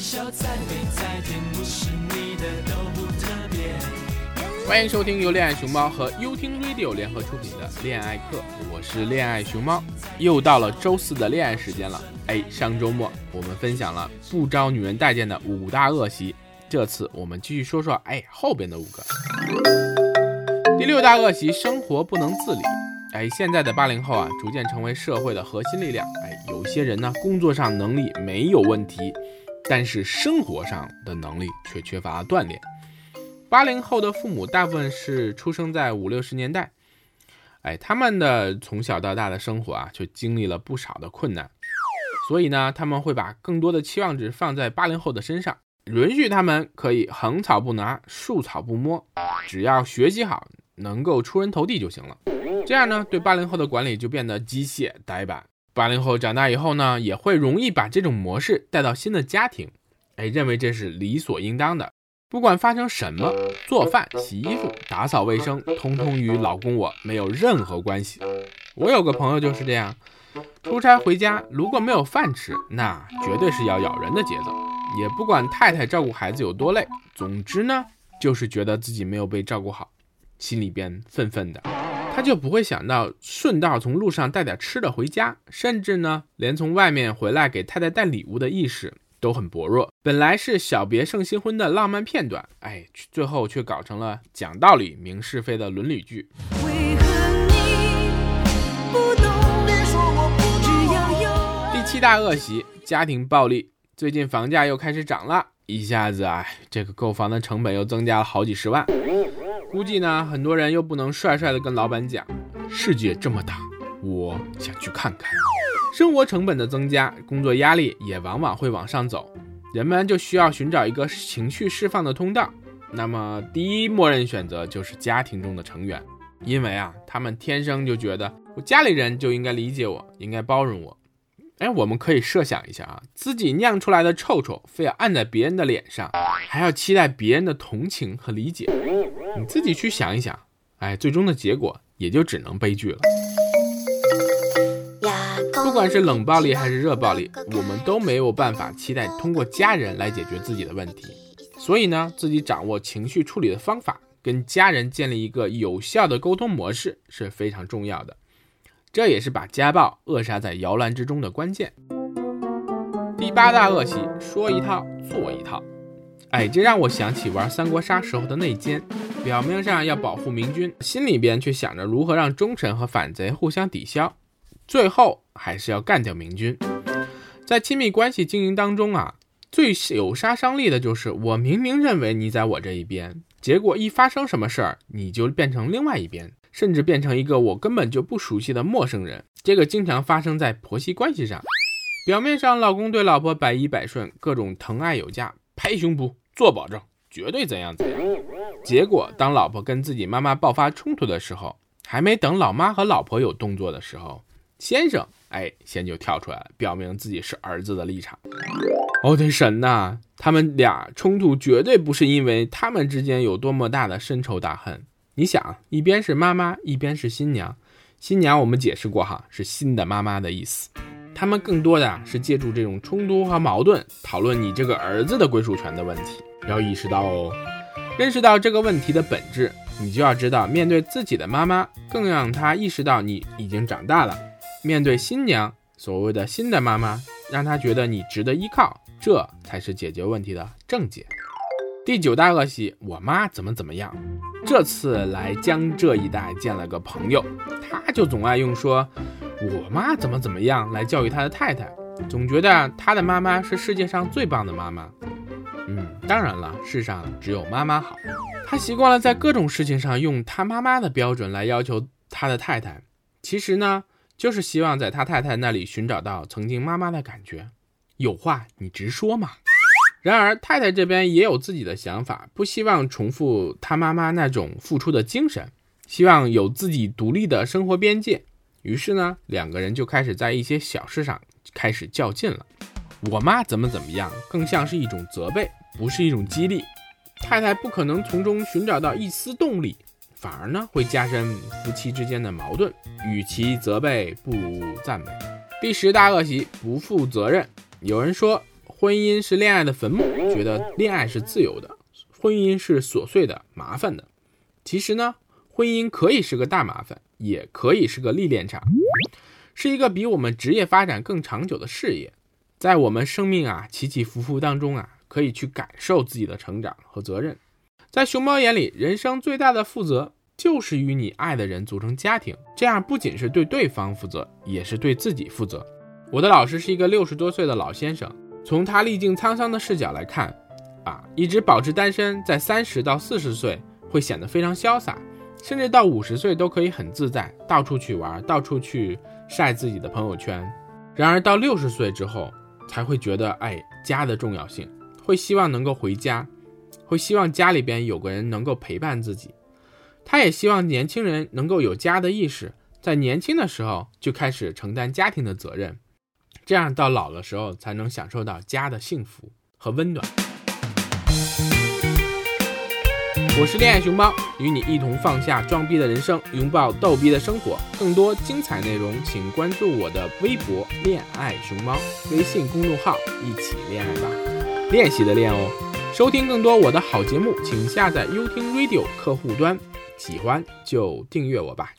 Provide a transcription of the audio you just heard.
笑再美再甜，不是你的都不特别。欢迎收听由恋爱熊猫和优听 Radio 联合出品的《恋爱课》，我是恋爱熊猫。又到了周四的恋爱时间了。哎，上周末我们分享了不招女人待见的五大恶习，这次我们继续说说哎后边的五个。第六大恶习，生活不能自理。哎，现在的八零后啊，逐渐成为社会的核心力量。哎，有些人呢，工作上能力没有问题，但是生活上的能力却缺乏了锻炼。八零后的父母大部分是出生在五六十年代，哎，他们的从小到大的生活啊，却经历了不少的困难，所以呢，他们会把更多的期望值放在八零后的身上，允许他们可以横草不拿，竖草不摸，只要学习好，能够出人头地就行了。这样呢，对八零后的管理就变得机械呆板。八零后长大以后呢，也会容易把这种模式带到新的家庭，哎，认为这是理所应当的。不管发生什么，做饭、洗衣服、打扫卫生，通通与老公我没有任何关系。我有个朋友就是这样，出差回家如果没有饭吃，那绝对是要咬人的节奏。也不管太太照顾孩子有多累，总之呢，就是觉得自己没有被照顾好，心里边愤愤的。他就不会想到顺道从路上带点吃的回家，甚至呢，连从外面回来给太太带礼物的意识。都很薄弱，本来是小别胜新婚的浪漫片段，哎，最后却搞成了讲道理、明是非的伦理剧。第七大恶习：家庭暴力。最近房价又开始涨了，一下子哎，这个购房的成本又增加了好几十万。估计呢，很多人又不能帅帅的跟老板讲，世界这么大，我想去看看。生活成本的增加，工作压力也往往会往上走，人们就需要寻找一个情绪释放的通道。那么，第一默认选择就是家庭中的成员，因为啊，他们天生就觉得我家里人就应该理解我，应该包容我。哎，我们可以设想一下啊，自己酿出来的臭臭，非要按在别人的脸上，还要期待别人的同情和理解，你自己去想一想，哎，最终的结果也就只能悲剧了。不管是冷暴力还是热暴力，我们都没有办法期待通过家人来解决自己的问题。所以呢，自己掌握情绪处理的方法，跟家人建立一个有效的沟通模式是非常重要的。这也是把家暴扼杀在摇篮之中的关键。第八大恶习：说一套做一套。哎，这让我想起玩三国杀时候的内奸，表面上要保护明君，心里边却想着如何让忠臣和反贼互相抵消。最后还是要干掉明君。在亲密关系经营当中啊，最有杀伤力的就是我明明认为你在我这一边，结果一发生什么事儿，你就变成另外一边，甚至变成一个我根本就不熟悉的陌生人。这个经常发生在婆媳关系上，表面上老公对老婆百依百顺，各种疼爱有加，拍胸脯做保证，绝对怎样怎样。结果当老婆跟自己妈妈爆发冲突的时候，还没等老妈和老婆有动作的时候。先生，哎，先就跳出来了，表明自己是儿子的立场。我的神呐，他们俩冲突绝对不是因为他们之间有多么大的深仇大恨。你想，一边是妈妈，一边是新娘。新娘我们解释过哈，是新的妈妈的意思。他们更多的是借助这种冲突和矛盾，讨论你这个儿子的归属权的问题。要意识到哦，认识到这个问题的本质，你就要知道，面对自己的妈妈，更让他意识到你已经长大了。面对新娘，所谓的新的妈妈，让她觉得你值得依靠，这才是解决问题的正解。第九大恶习，我妈怎么怎么样。这次来江浙一带见了个朋友，他就总爱用说我妈怎么怎么样来教育他的太太，总觉得他的妈妈是世界上最棒的妈妈。当然了，世上只有妈妈好。他习惯了在各种事情上用他妈妈的标准来要求他的太太，其实呢。就是希望在他太太那里寻找到曾经妈妈的感觉，有话你直说嘛。然而太太这边也有自己的想法，不希望重复他妈妈那种付出的精神，希望有自己独立的生活边界。于是呢，两个人就开始在一些小事上开始较劲了。我妈怎么怎么样，更像是一种责备，不是一种激励。太太不可能从中寻找到一丝动力。反而呢，会加深夫妻之间的矛盾。与其责备，不如赞美。第十大恶习，不负责任。有人说，婚姻是恋爱的坟墓，觉得恋爱是自由的，婚姻是琐碎的、麻烦的。其实呢，婚姻可以是个大麻烦，也可以是个历练场，是一个比我们职业发展更长久的事业。在我们生命啊起起伏伏当中啊，可以去感受自己的成长和责任。在熊猫眼里，人生最大的负责就是与你爱的人组成家庭，这样不仅是对对方负责，也是对自己负责。我的老师是一个六十多岁的老先生，从他历尽沧桑的视角来看，啊，一直保持单身，在三十到四十岁。会显得非常潇洒，甚至到五十岁都可以很自在，到处去玩，到处去晒自己的朋友圈。然而到六十岁之后，才会觉得哎家的重要性，会希望能够回家，会希望家里边有个人能够陪伴自己。他也希望年轻人能够有家的意识，在年轻的时候就开始承担家庭的责任，这样到老的时候才能享受到家的幸福和温暖。我是恋爱熊猫，与你一同放下装逼的人生，拥抱逗逼的生活。更多精彩内容，请关注我的微博“恋爱熊猫”微信公众号，一起恋爱吧，练习的练哦。收听更多我的好节目，请下载优听 Radio 客户端，喜欢就订阅我吧。